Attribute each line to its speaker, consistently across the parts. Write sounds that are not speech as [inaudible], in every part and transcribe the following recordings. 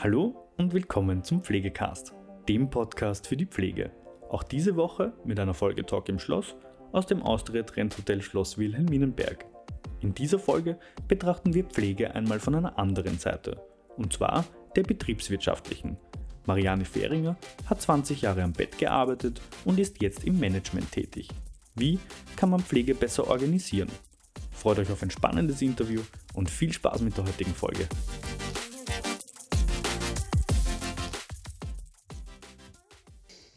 Speaker 1: Hallo und willkommen zum Pflegecast, dem Podcast für die Pflege. Auch diese Woche mit einer Folge Talk im Schloss aus dem Austria Trend Hotel Schloss Wilhelminenberg. In dieser Folge betrachten wir Pflege einmal von einer anderen Seite, und zwar der betriebswirtschaftlichen. Marianne Fehringer hat 20 Jahre am Bett gearbeitet und ist jetzt im Management tätig. Wie kann man Pflege besser organisieren? Freut euch auf ein spannendes Interview und viel Spaß mit der heutigen Folge.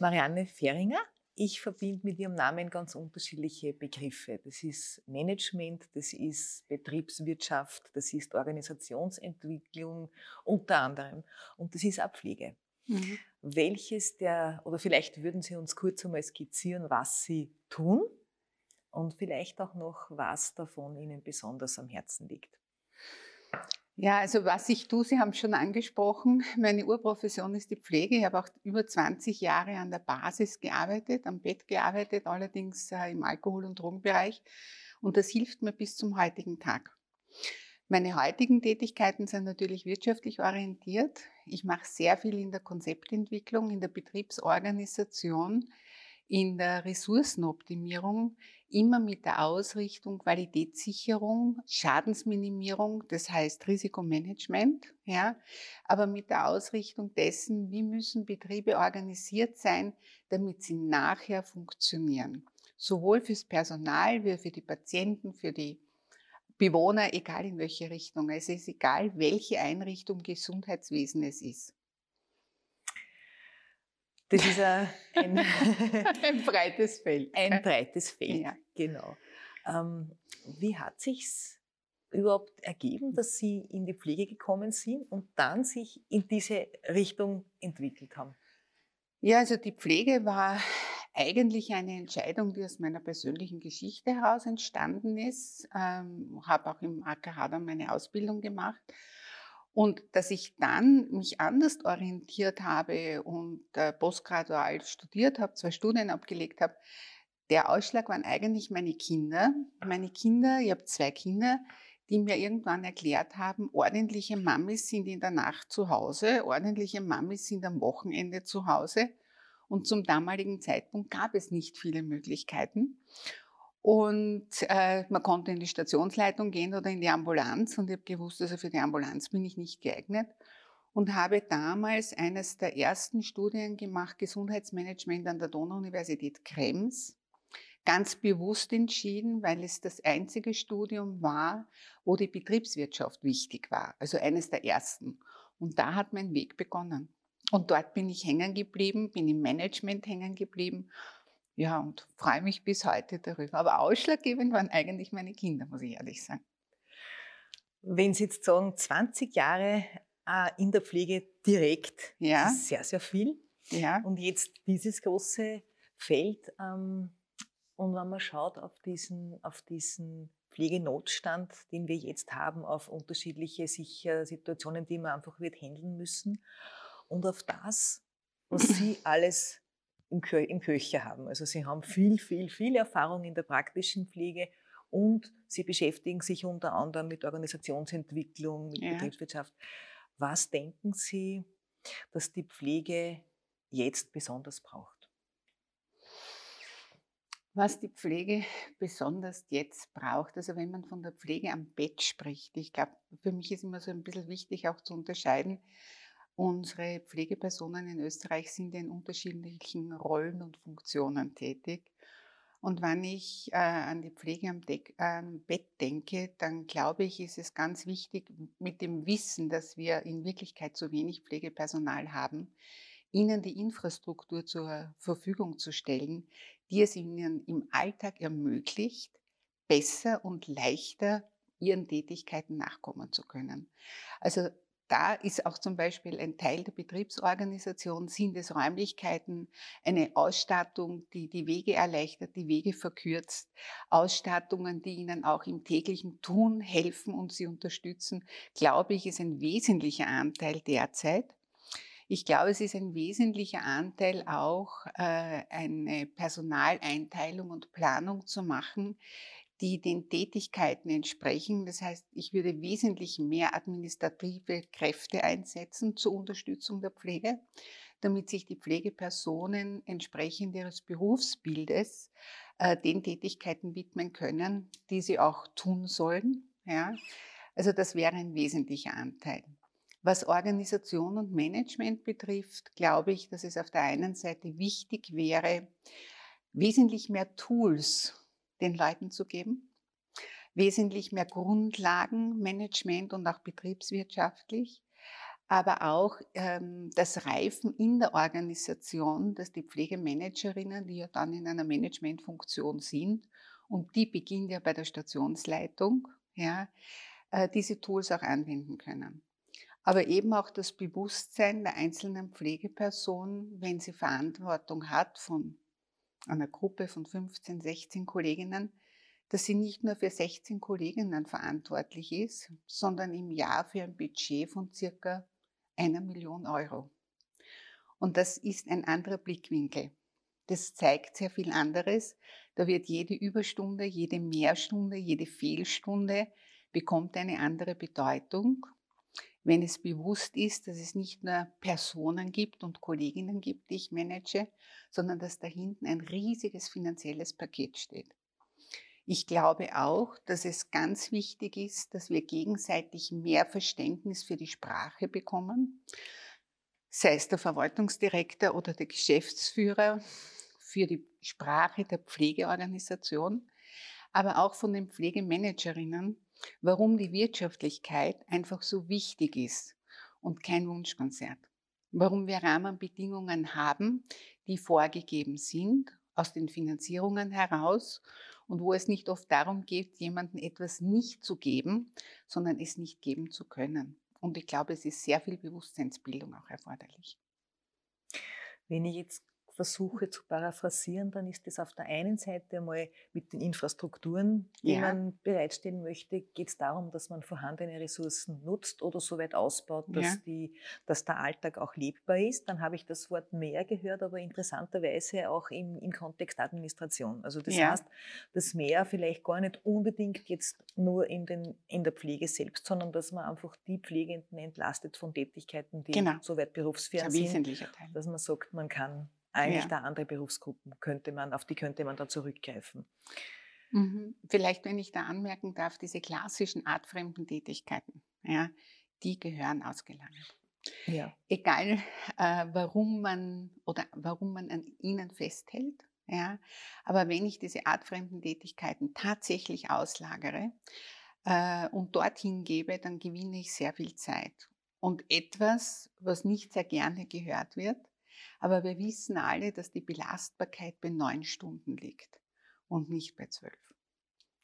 Speaker 2: Marianne Fehringer. Ich verbinde mit ihrem Namen ganz unterschiedliche Begriffe. Das ist Management, das ist Betriebswirtschaft, das ist Organisationsentwicklung unter anderem und das ist auch Pflege. Mhm. Welches der, oder vielleicht würden Sie uns kurz einmal skizzieren, was Sie tun und vielleicht auch noch, was davon Ihnen besonders am Herzen liegt.
Speaker 3: Ja, also was ich tue, Sie haben es schon angesprochen, [laughs] meine Urprofession ist die Pflege. Ich habe auch über 20 Jahre an der Basis gearbeitet, am Bett gearbeitet, allerdings äh, im Alkohol- und Drogenbereich. Und das hilft mir bis zum heutigen Tag. Meine heutigen Tätigkeiten sind natürlich wirtschaftlich orientiert. Ich mache sehr viel in der Konzeptentwicklung, in der Betriebsorganisation, in der Ressourcenoptimierung immer mit der Ausrichtung Qualitätssicherung, Schadensminimierung, das heißt Risikomanagement, ja, aber mit der Ausrichtung dessen, wie müssen Betriebe organisiert sein, damit sie nachher funktionieren. Sowohl fürs Personal wie für die Patienten, für die Bewohner, egal in welche Richtung. Es ist egal, welche Einrichtung Gesundheitswesen es ist.
Speaker 2: Das ist ein, ein, [laughs]
Speaker 3: ein breites Feld.
Speaker 2: Ein breites Feld, ja. genau. Ähm, wie hat sich's überhaupt ergeben, dass Sie in die Pflege gekommen sind und dann sich in diese Richtung entwickelt haben?
Speaker 3: Ja, also die Pflege war eigentlich eine Entscheidung, die aus meiner persönlichen Geschichte heraus entstanden ist. Ähm, habe auch im AKH dann meine Ausbildung gemacht und dass ich dann mich anders orientiert habe und äh, postgradual studiert habe, zwei Studien abgelegt habe, der Ausschlag waren eigentlich meine Kinder. Meine Kinder, ich habe zwei Kinder, die mir irgendwann erklärt haben, ordentliche Mamis sind in der Nacht zu Hause, ordentliche Mamis sind am Wochenende zu Hause. Und zum damaligen Zeitpunkt gab es nicht viele Möglichkeiten. Und äh, man konnte in die Stationsleitung gehen oder in die Ambulanz und ich habe gewusst, also für die Ambulanz bin ich nicht geeignet und habe damals eines der ersten Studien gemacht, Gesundheitsmanagement an der Donau-Universität Krems. Ganz bewusst entschieden, weil es das einzige Studium war, wo die Betriebswirtschaft wichtig war. Also eines der ersten. Und da hat mein Weg begonnen. Und dort bin ich hängen geblieben, bin im Management hängen geblieben ja, und freue mich bis heute darüber. Aber ausschlaggebend waren eigentlich meine Kinder, muss ich ehrlich sagen.
Speaker 2: Wenn Sie jetzt sagen, 20 Jahre äh, in der Pflege direkt, ja. das ist sehr, sehr viel. Ja. Und jetzt dieses große Feld. Ähm, und wenn man schaut auf diesen, auf diesen Pflegenotstand, den wir jetzt haben, auf unterschiedliche sicher Situationen, die man einfach wird handeln müssen und auf das, was Sie [laughs] alles im, Kö im Köcher haben. Also sie haben viel, viel, viel Erfahrung in der praktischen Pflege und sie beschäftigen sich unter anderem mit Organisationsentwicklung, mit ja. Betriebswirtschaft. Was denken Sie, dass die Pflege jetzt besonders braucht?
Speaker 3: Was die Pflege besonders jetzt braucht, also wenn man von der Pflege am Bett spricht, ich glaube, für mich ist immer so ein bisschen wichtig auch zu unterscheiden, Unsere Pflegepersonen in Österreich sind in unterschiedlichen Rollen und Funktionen tätig. Und wenn ich äh, an die Pflege am, Deck, äh, am, Bett denke, dann glaube ich, ist es ganz wichtig, mit dem Wissen, dass wir in Wirklichkeit zu wenig Pflegepersonal haben, ihnen die Infrastruktur zur Verfügung zu stellen, die es ihnen im Alltag ermöglicht, besser und leichter ihren Tätigkeiten nachkommen zu können. Also da ist auch zum Beispiel ein Teil der Betriebsorganisation, sind es Räumlichkeiten, eine Ausstattung, die die Wege erleichtert, die Wege verkürzt, Ausstattungen, die ihnen auch im täglichen Tun helfen und sie unterstützen, glaube ich, ist ein wesentlicher Anteil derzeit. Ich glaube, es ist ein wesentlicher Anteil auch, äh, eine Personaleinteilung und Planung zu machen, die den Tätigkeiten entsprechen. Das heißt, ich würde wesentlich mehr administrative Kräfte einsetzen zur Unterstützung der Pflege, damit sich die Pflegepersonen entsprechend ihres Berufsbildes äh, den Tätigkeiten widmen können, die sie auch tun sollen. Ja? Also das wäre ein wesentlicher Anteil. Was Organisation und Management betrifft, glaube ich, dass es auf der einen Seite wichtig wäre, wesentlich mehr Tools den Leuten zu geben, wesentlich mehr Grundlagenmanagement und auch betriebswirtschaftlich, aber auch ähm, das Reifen in der Organisation, dass die Pflegemanagerinnen, die ja dann in einer Managementfunktion sind, und die beginnt ja bei der Stationsleitung, ja, äh, diese Tools auch anwenden können. Aber eben auch das Bewusstsein der einzelnen Pflegeperson, wenn sie Verantwortung hat von einer Gruppe von 15, 16 Kolleginnen, dass sie nicht nur für 16 Kolleginnen verantwortlich ist, sondern im Jahr für ein Budget von circa einer Million Euro. Und das ist ein anderer Blickwinkel. Das zeigt sehr viel anderes. Da wird jede Überstunde, jede Mehrstunde, jede Fehlstunde bekommt eine andere Bedeutung wenn es bewusst ist, dass es nicht nur Personen gibt und Kolleginnen gibt, die ich manage, sondern dass da hinten ein riesiges finanzielles Paket steht. Ich glaube auch, dass es ganz wichtig ist, dass wir gegenseitig mehr Verständnis für die Sprache bekommen, sei es der Verwaltungsdirektor oder der Geschäftsführer für die Sprache der Pflegeorganisation, aber auch von den Pflegemanagerinnen, warum die Wirtschaftlichkeit einfach so wichtig ist und kein Wunschkonzert. Warum wir Rahmenbedingungen haben, die vorgegeben sind aus den Finanzierungen heraus und wo es nicht oft darum geht, jemandem etwas nicht zu geben, sondern es nicht geben zu können. Und ich glaube, es ist sehr viel Bewusstseinsbildung auch erforderlich.
Speaker 2: Wenn ich jetzt versuche zu paraphrasieren, dann ist es auf der einen Seite einmal mit den Infrastrukturen, die ja. man bereitstellen möchte, geht es darum, dass man vorhandene Ressourcen nutzt oder so weit ausbaut, dass, ja. die, dass der Alltag auch lebbar ist. Dann habe ich das Wort mehr gehört, aber interessanterweise auch im, im Kontext Administration. Also das ja. heißt, das Mehr vielleicht gar nicht unbedingt jetzt nur in, den, in der Pflege selbst, sondern dass man einfach die Pflegenden entlastet von Tätigkeiten, die genau. soweit berufsfern sind, dass man sagt, man kann eigentlich ja. da andere Berufsgruppen könnte man, auf die könnte man da zurückgreifen.
Speaker 3: Mhm. Vielleicht, wenn ich da anmerken darf, diese klassischen artfremden Tätigkeiten, ja, die gehören ausgelagert. Ja. Egal, äh, warum man oder warum man an ihnen festhält, ja, aber wenn ich diese artfremden Tätigkeiten tatsächlich auslagere äh, und dorthin gebe, dann gewinne ich sehr viel Zeit. Und etwas, was nicht sehr gerne gehört wird, aber wir wissen alle, dass die Belastbarkeit bei neun Stunden liegt und nicht bei zwölf.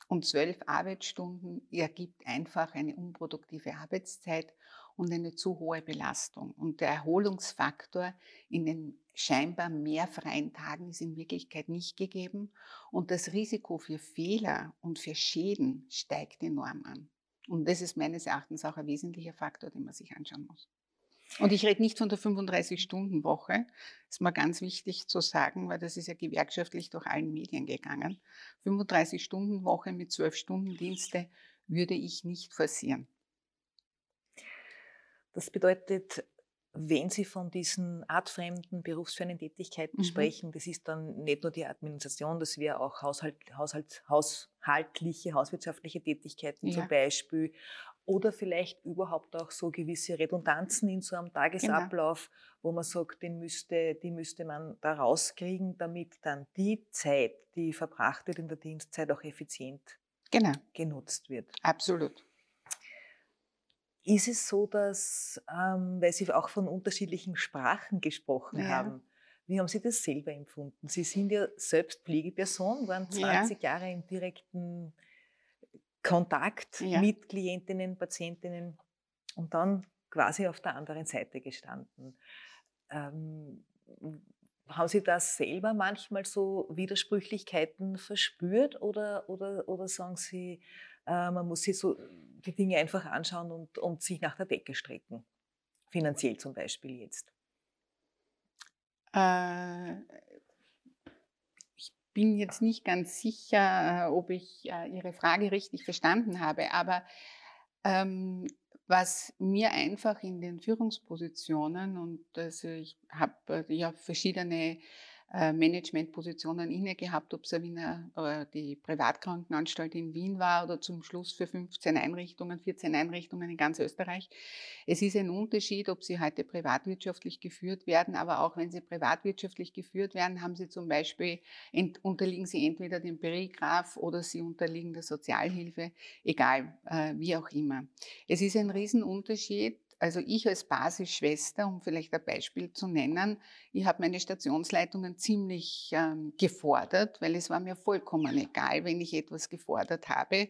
Speaker 3: Und zwölf Arbeitsstunden ergibt einfach eine unproduktive Arbeitszeit und eine zu hohe Belastung. Und der Erholungsfaktor in den scheinbar mehr freien Tagen ist in Wirklichkeit nicht gegeben. Und das Risiko für Fehler und für Schäden steigt enorm an. Und das ist meines Erachtens auch ein wesentlicher Faktor, den man sich anschauen muss. Und ich rede nicht von der 35-Stunden-Woche. Das ist mal ganz wichtig zu sagen, weil das ist ja gewerkschaftlich durch allen Medien gegangen. 35-Stunden-Woche mit 12 Stunden Dienste würde ich nicht forcieren.
Speaker 2: Das bedeutet, wenn Sie von diesen artfremden, berufsfernen Tätigkeiten mhm. sprechen, das ist dann nicht nur die Administration, das wäre auch Haushalt, Haushalt, haushaltliche, hauswirtschaftliche Tätigkeiten ja. zum Beispiel oder vielleicht überhaupt auch so gewisse Redundanzen in so einem genau. Tagesablauf, genau. wo man sagt, den müsste, die müsste man da rauskriegen, damit dann die Zeit, die verbracht wird in der Dienstzeit, auch effizient genau. genutzt wird.
Speaker 3: Absolut.
Speaker 2: Ist es so, dass, ähm, weil Sie auch von unterschiedlichen Sprachen gesprochen ja. haben, wie haben Sie das selber empfunden? Sie sind ja selbst Pflegeperson, waren 20 ja. Jahre im direkten Kontakt ja. mit Klientinnen, Patientinnen und dann quasi auf der anderen Seite gestanden. Ähm, haben Sie das selber manchmal so Widersprüchlichkeiten verspürt oder, oder, oder sagen Sie, äh, man muss sich so die Dinge einfach anschauen und, und sich nach der Decke strecken? Finanziell zum Beispiel jetzt.
Speaker 3: Äh, bin jetzt nicht ganz sicher, äh, ob ich äh, Ihre Frage richtig verstanden habe, aber ähm, was mir einfach in den Führungspositionen und also ich habe äh, ja verschiedene Managementpositionen inne gehabt, ob es äh, die Privatkrankenanstalt in Wien war oder zum Schluss für 15 Einrichtungen, 14 Einrichtungen in ganz Österreich. Es ist ein Unterschied, ob sie heute privatwirtschaftlich geführt werden, aber auch wenn sie privatwirtschaftlich geführt werden, haben sie zum Beispiel, unterliegen sie entweder dem Perigraph oder sie unterliegen der Sozialhilfe, egal, wie auch immer. Es ist ein Riesenunterschied, also ich als Basisschwester, um vielleicht ein Beispiel zu nennen, ich habe meine Stationsleitungen ziemlich ähm, gefordert, weil es war mir vollkommen egal, wenn ich etwas gefordert habe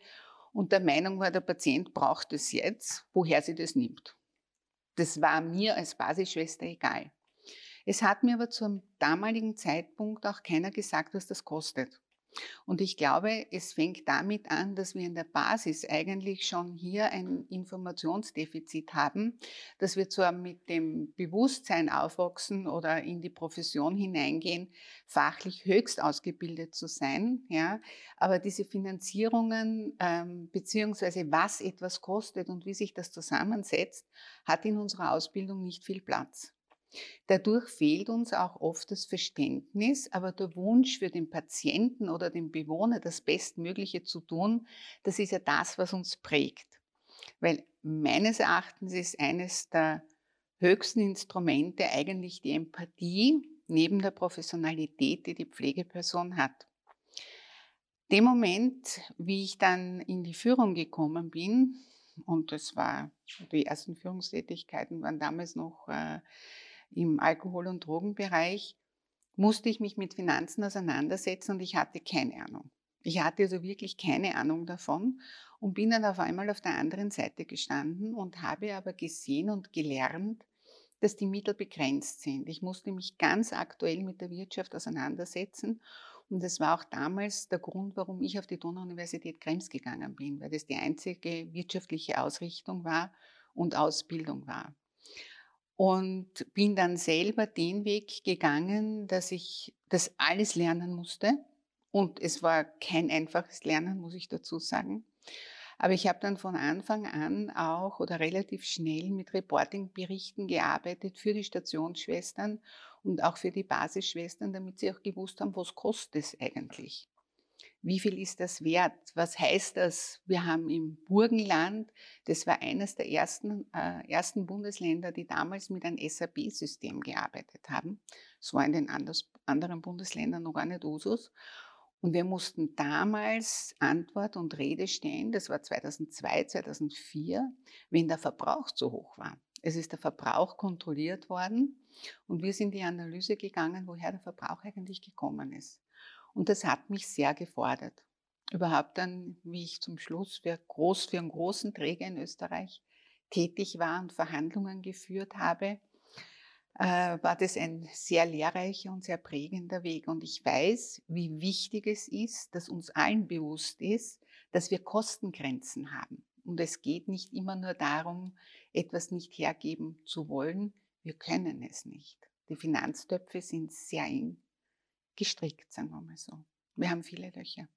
Speaker 3: und der Meinung war, der Patient braucht es jetzt, woher sie das nimmt. Das war mir als Basisschwester egal. Es hat mir aber zum damaligen Zeitpunkt auch keiner gesagt, was das kostet. Und ich glaube, es fängt damit an, dass wir in der Basis eigentlich schon hier ein Informationsdefizit haben, dass wir zwar mit dem Bewusstsein aufwachsen oder in die Profession hineingehen, fachlich höchst ausgebildet zu sein, ja, aber diese Finanzierungen ähm, beziehungsweise was etwas kostet und wie sich das zusammensetzt, hat in unserer Ausbildung nicht viel Platz. Dadurch fehlt uns auch oft das Verständnis, aber der Wunsch für den Patienten oder den Bewohner, das Bestmögliche zu tun, das ist ja das, was uns prägt. Weil meines Erachtens ist eines der höchsten Instrumente eigentlich die Empathie neben der Professionalität, die die Pflegeperson hat. Dem Moment, wie ich dann in die Führung gekommen bin, und das war, die ersten Führungstätigkeiten waren damals noch äh, im Alkohol- und Drogenbereich, musste ich mich mit Finanzen auseinandersetzen und ich hatte keine Ahnung. Ich hatte also wirklich keine Ahnung davon und bin dann auf einmal auf der anderen Seite gestanden und habe aber gesehen und gelernt, dass die Mittel begrenzt sind. Ich musste mich ganz aktuell mit der Wirtschaft auseinandersetzen und das war auch damals der Grund, warum ich auf die Donau-Universität Krems gegangen bin, weil das die einzige wirtschaftliche Ausrichtung war und Ausbildung war und bin dann selber den Weg gegangen, dass ich das alles lernen musste. Und es war kein einfaches Lernen, muss ich dazu sagen. Aber ich habe dann von Anfang an auch oder relativ schnell mit Reportingberichten gearbeitet für die Stationsschwestern und auch für die Basisschwestern, damit sie auch gewusst haben, was kostet es eigentlich wie viel ist das wert? Was heißt das? Wir haben im Burgenland, das war eines der ersten, äh, ersten Bundesländer, die damals mit einem SAP-System gearbeitet haben. Das war in den anders, anderen Bundesländern noch gar nicht Usus. Und wir mussten damals Antwort und Rede stehen, das war 2002, 2004, wenn der Verbrauch zu hoch war. Es ist der Verbrauch kontrolliert worden und wir sind in die Analyse gegangen, woher der Verbrauch eigentlich gekommen ist. Und das hat mich sehr gefordert. Überhaupt dann, wie ich zum Schluss für, groß, für einen großen Träger in Österreich tätig war und Verhandlungen geführt habe, äh, war das ein sehr lehrreicher und sehr prägender Weg. Und ich weiß, wie wichtig es ist, dass uns allen bewusst ist, dass wir Kostengrenzen haben. Und es geht nicht immer nur darum, etwas nicht hergeben zu wollen. Wir können es nicht. Die Finanztöpfe sind sehr eng gestrickt, sagen wir mal so. Wir haben viele Löcher.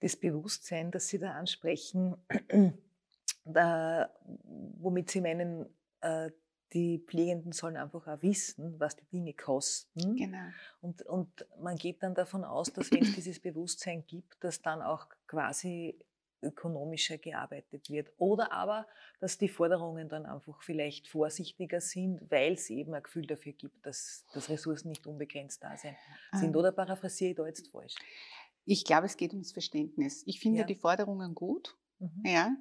Speaker 2: Das Bewusstsein, das Sie da ansprechen, [clears throat] da, womit Sie meinen, äh, die Pflegenden sollen einfach auch wissen, was die Dinge kosten.
Speaker 3: Genau.
Speaker 2: Und, und man geht dann davon aus, dass wenn es dieses Bewusstsein gibt, dass dann auch quasi ökonomischer gearbeitet wird. Oder aber, dass die Forderungen dann einfach vielleicht vorsichtiger sind, weil es eben ein Gefühl dafür gibt, dass, dass Ressourcen nicht unbegrenzt da sind. sind. Oder paraphrasiere ich da jetzt falsch?
Speaker 3: Ich glaube, es geht ums Verständnis. Ich finde ja. die Forderungen gut. Mhm. Ja.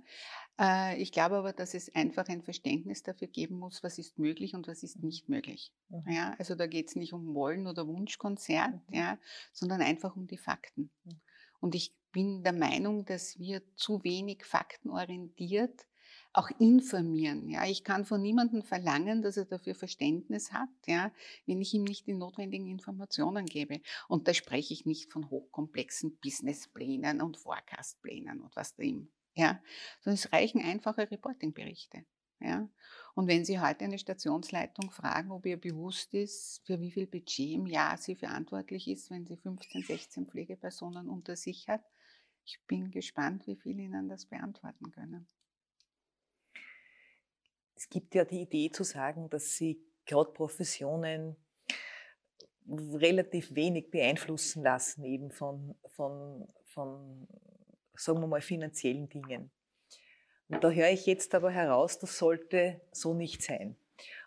Speaker 3: Äh, ich glaube aber, dass es einfach ein Verständnis dafür geben muss, was ist möglich und was ist nicht möglich. Mhm. Ja, also da geht es nicht um Wollen oder Wunschkonzert, mhm. ja, sondern einfach um die Fakten. Mhm. Und ich bin der Meinung, dass wir zu wenig faktenorientiert auch informieren. Ja, ich kann von niemandem verlangen, dass er dafür Verständnis hat, ja, wenn ich ihm nicht die notwendigen Informationen gebe. Und da spreche ich nicht von hochkomplexen Businessplänen und Forecastplänen und was da ihm, ja, sondern es reichen einfache Reportingberichte. Ja? Und wenn Sie heute eine Stationsleitung fragen, ob ihr bewusst ist, für wie viel Budget im Jahr sie verantwortlich ist, wenn sie 15, 16 Pflegepersonen unter sich hat, ich bin gespannt, wie viele Ihnen das beantworten können.
Speaker 2: Es gibt ja die Idee zu sagen, dass Sie gerade Professionen relativ wenig beeinflussen lassen, eben von, von, von sagen wir mal, finanziellen Dingen. Und da höre ich jetzt aber heraus, das sollte so nicht sein.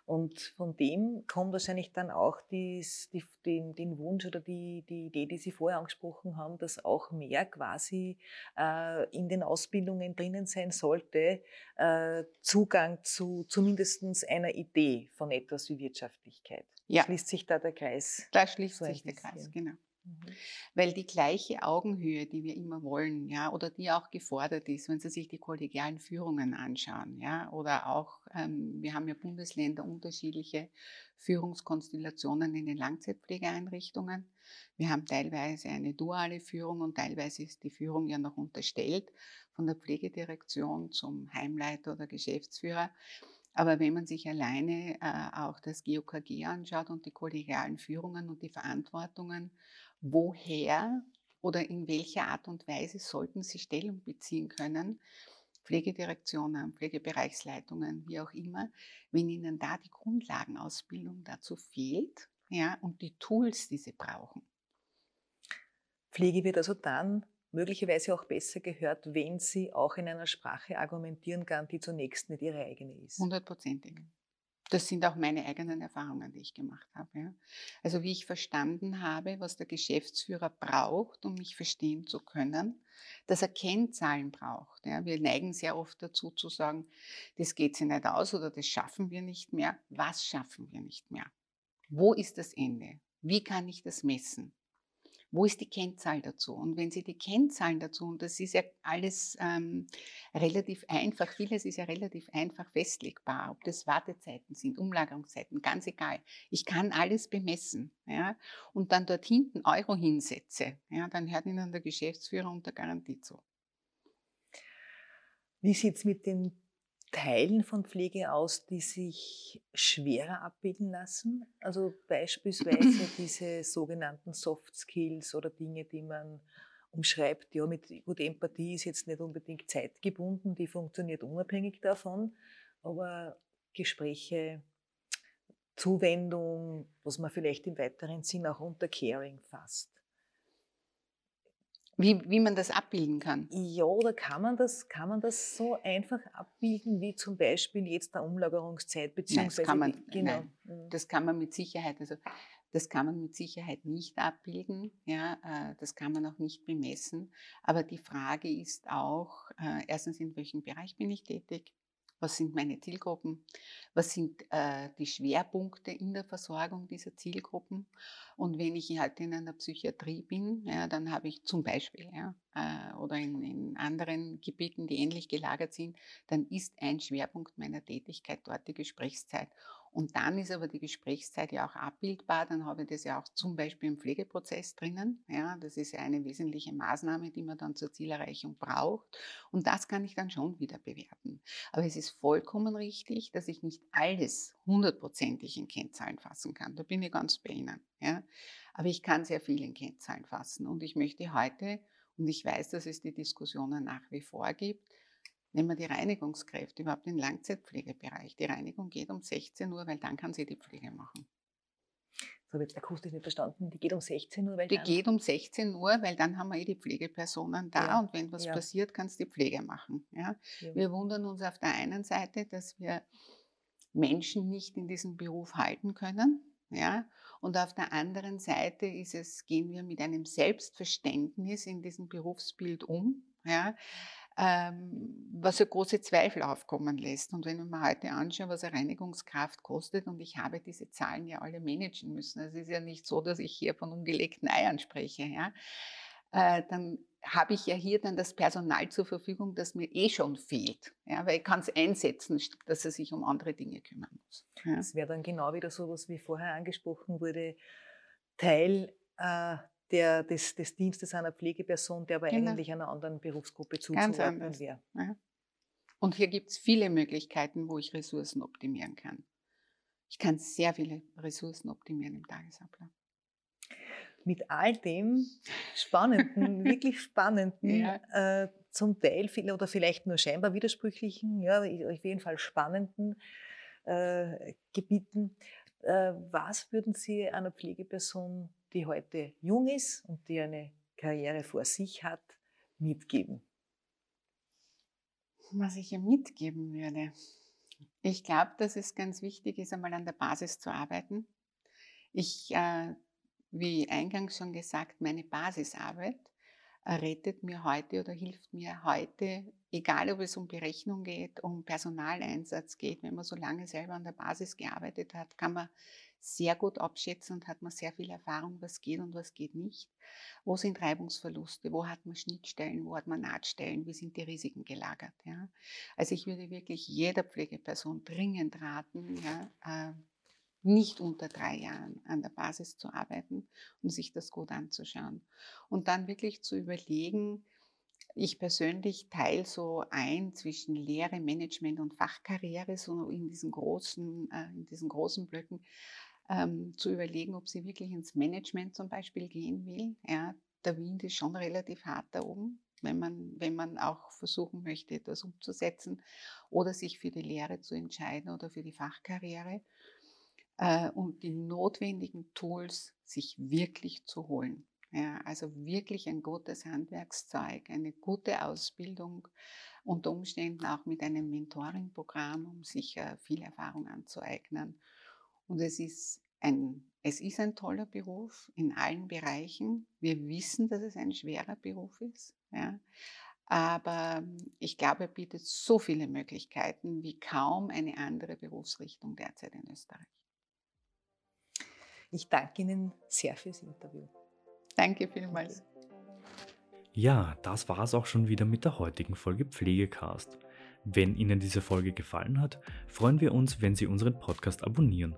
Speaker 2: Und von dem kommt wahrscheinlich dann auch dies, die, den, den, Wunsch oder die, die, Idee, die Sie vorher angesprochen haben, dass auch mehr quasi äh, in den Ausbildungen drinnen sein sollte, äh, Zugang zu zumindest einer Idee von etwas wie Wirtschaftlichkeit. Ja. Schließt sich da der Kreis?
Speaker 3: Da schließt so sich der Kreis, genau. Mhm. Weil die gleiche Augenhöhe, die wir immer wollen, ja, oder die auch gefordert ist, wenn Sie sich die kollegialen Führungen anschauen, ja, oder auch, ähm, wir haben ja Bundesländer unterschiedliche Führungskonstellationen in den Langzeitpflegeeinrichtungen. Wir haben teilweise eine duale Führung und teilweise ist die Führung ja noch unterstellt von der Pflegedirektion zum Heimleiter oder Geschäftsführer. Aber wenn man sich alleine äh, auch das GOKG anschaut und die kollegialen Führungen und die Verantwortungen, woher oder in welcher Art und Weise sollten sie Stellung beziehen können, Pflegedirektionen, Pflegebereichsleitungen, wie auch immer, wenn ihnen da die Grundlagenausbildung dazu fehlt ja, und die Tools, die sie brauchen.
Speaker 2: Pflege wird also dann möglicherweise auch besser gehört, wenn sie auch in einer Sprache argumentieren kann, die zunächst nicht ihre eigene ist.
Speaker 3: Hundertprozentig. Das sind auch meine eigenen Erfahrungen, die ich gemacht habe. Ja. Also wie ich verstanden habe, was der Geschäftsführer braucht, um mich verstehen zu können, dass er Kennzahlen braucht. Ja. Wir neigen sehr oft dazu zu sagen, das geht sich nicht aus oder das schaffen wir nicht mehr. Was schaffen wir nicht mehr? Wo ist das Ende? Wie kann ich das messen? Wo ist die Kennzahl dazu? Und wenn Sie die Kennzahlen dazu, und das ist ja alles ähm, relativ einfach, vieles ist ja relativ einfach festlegbar, ob das Wartezeiten sind, Umlagerungszeiten, ganz egal. Ich kann alles bemessen ja, und dann dort hinten Euro hinsetze, ja, dann hört Ihnen der Geschäftsführer unter Garantie zu.
Speaker 2: Wie sieht es mit den Teilen von Pflege aus, die sich schwerer abbilden lassen? Also beispielsweise [clears throat] diese sogenannten Soft Skills oder Dinge, die man umschreibt. Ja, mit gut, Empathie ist jetzt nicht unbedingt zeitgebunden, die funktioniert unabhängig davon, aber Gespräche, Zuwendung, was man vielleicht im weiteren Sinn auch unter Caring fasst.
Speaker 3: Wie, wie man das abbilden kann.
Speaker 2: Ja, oder kann man, das, kann man das so einfach abbilden, wie zum Beispiel jetzt der Umlagerungszeit,
Speaker 3: beziehungsweise... Nein, das kann man, genau. Nein, mhm. das kann man mit Sicherheit, also das kann man mit Sicherheit nicht abbilden, ja, äh, das kann man auch nicht bemessen. Aber die Frage ist auch, äh, erstens, in welchem Bereich bin ich tätig? Was sind meine Zielgruppen, was sind äh, die Schwerpunkte in der Versorgung dieser Zielgruppen. Und wenn ich halt in einer Psychiatrie bin, ja, dann habe ich zum Beispiel, ja, äh, oder in, in, anderen Gebieten, die ähnlich gelagert sind, dann ist ein Schwerpunkt meiner Tätigkeit dort die Gesprächszeit. Und dann ist aber die Gesprächszeit ja auch abbildbar. Dann habe ich das ja auch zum Beispiel im Pflegeprozess drinnen. Ja, das ist ja eine wesentliche Maßnahme, die man dann zur Zielerreichung braucht. Und das kann ich dann schon wieder bewerten. Aber es ist vollkommen richtig, dass ich nicht alles hundertprozentig in Kennzahlen fassen kann. Da bin ich ganz bei Ihnen. Ja. Aber ich kann sehr viel in Kennzahlen fassen. Und ich möchte heute, und ich weiß, dass es die Diskussionen nach wie vor gibt, Nehmen wir die Reinigungskräfte, überhaupt den Langzeitpflegebereich. Die Reinigung geht um 16 Uhr, weil dann kann sie die Pflege machen.
Speaker 2: So habe ich akustisch nicht verstanden. Die geht um 16 Uhr,
Speaker 3: weil Die geht um 16 Uhr, weil dann haben wir eh die Pflegepersonen da ja. und wenn was ja. passiert, kannst du die Pflege machen. Ja? ja? Wir wundern uns auf der einen Seite, dass wir Menschen nicht in diesem Beruf halten können. Ja? Und auf der anderen Seite ist es, gehen wir mit einem Selbstverständnis in diesem Berufsbild um. Ja? Ähm, was ja große Zweifel aufkommen lässt. Und wenn ich mir heute anschaue, was eine Reinigungskraft kostet, und ich habe diese Zahlen ja alle managen müssen, es ist ja nicht so, dass ich hier von ungelegten Eiern spreche, ja, äh, dann habe ich ja hier dann das Personal zur Verfügung, das mir eh schon fehlt. Ja, weil ich kann es einsetzen, dass er sich um andere Dinge kümmern muss.
Speaker 2: Ja. Das wäre dann genau wieder so was, wie vorher angesprochen wurde, Teil äh, der, des, des Dienstes einer Pflegeperson, der aber genau. eigentlich einer anderen Berufsgruppe zuzuordnen wäre. Ja.
Speaker 3: Und hier gibt es viele Möglichkeiten, wo ich Ressourcen optimieren kann. Ich kann sehr viele Ressourcen optimieren im Tagesablauf.
Speaker 2: Mit all dem Spannenden, [laughs] wirklich Spannenden, ja. äh, zum Teil viel oder vielleicht nur scheinbar widersprüchlichen, ja, auf jeden Fall spannenden äh, Gebieten. Äh, was würden Sie einer Pflegeperson, die heute jung ist und die eine Karriere vor sich hat, mitgeben?
Speaker 3: Was ich ihr mitgeben würde. Ich glaube, dass es ganz wichtig ist, einmal an der Basis zu arbeiten. Ich, äh, wie eingangs schon gesagt, meine Basisarbeit rettet mir heute oder hilft mir heute, egal ob es um Berechnung geht, um Personaleinsatz geht, wenn man so lange selber an der Basis gearbeitet hat, kann man sehr gut abschätzen und hat man sehr viel Erfahrung, was geht und was geht nicht. Wo sind Reibungsverluste? Wo hat man Schnittstellen? Wo hat man Nahtstellen? Wie sind die Risiken gelagert? Ja? Also ich würde wirklich jeder Pflegeperson dringend raten, ja, äh, nicht unter drei Jahren an der Basis zu arbeiten und sich das gut anzuschauen. Und dann wirklich zu überlegen, ich persönlich teile so ein zwischen Lehre, Management und Fachkarriere, so in diesen großen, äh, in diesen großen Blöcken, ähm, zu überlegen, ob sie wirklich ins Management zum Beispiel gehen will. Ja, der Wind ist schon relativ hart da oben, wenn man, wenn man auch versuchen möchte, etwas umzusetzen oder sich für die Lehre zu entscheiden oder für die Fachkarriere äh, und die notwendigen Tools sich wirklich zu holen. Ja, also wirklich ein gutes Handwerkszeug, eine gute Ausbildung, unter Umständen auch mit einem Mentoring-Programm, um sich äh, viel Erfahrung anzueignen. Und es ist ein, es ist ein toller Beruf in allen Bereichen. Wir wissen, dass es ein schwerer Beruf ist. Ja. Aber ich glaube, er bietet so viele Möglichkeiten wie kaum eine andere Berufsrichtung derzeit in Österreich.
Speaker 2: Ich danke Ihnen sehr fürs Interview.
Speaker 3: Danke vielmals.
Speaker 1: Ja, das war es auch schon wieder mit der heutigen Folge Pflegecast. Wenn Ihnen diese Folge gefallen hat, freuen wir uns, wenn Sie unseren Podcast abonnieren.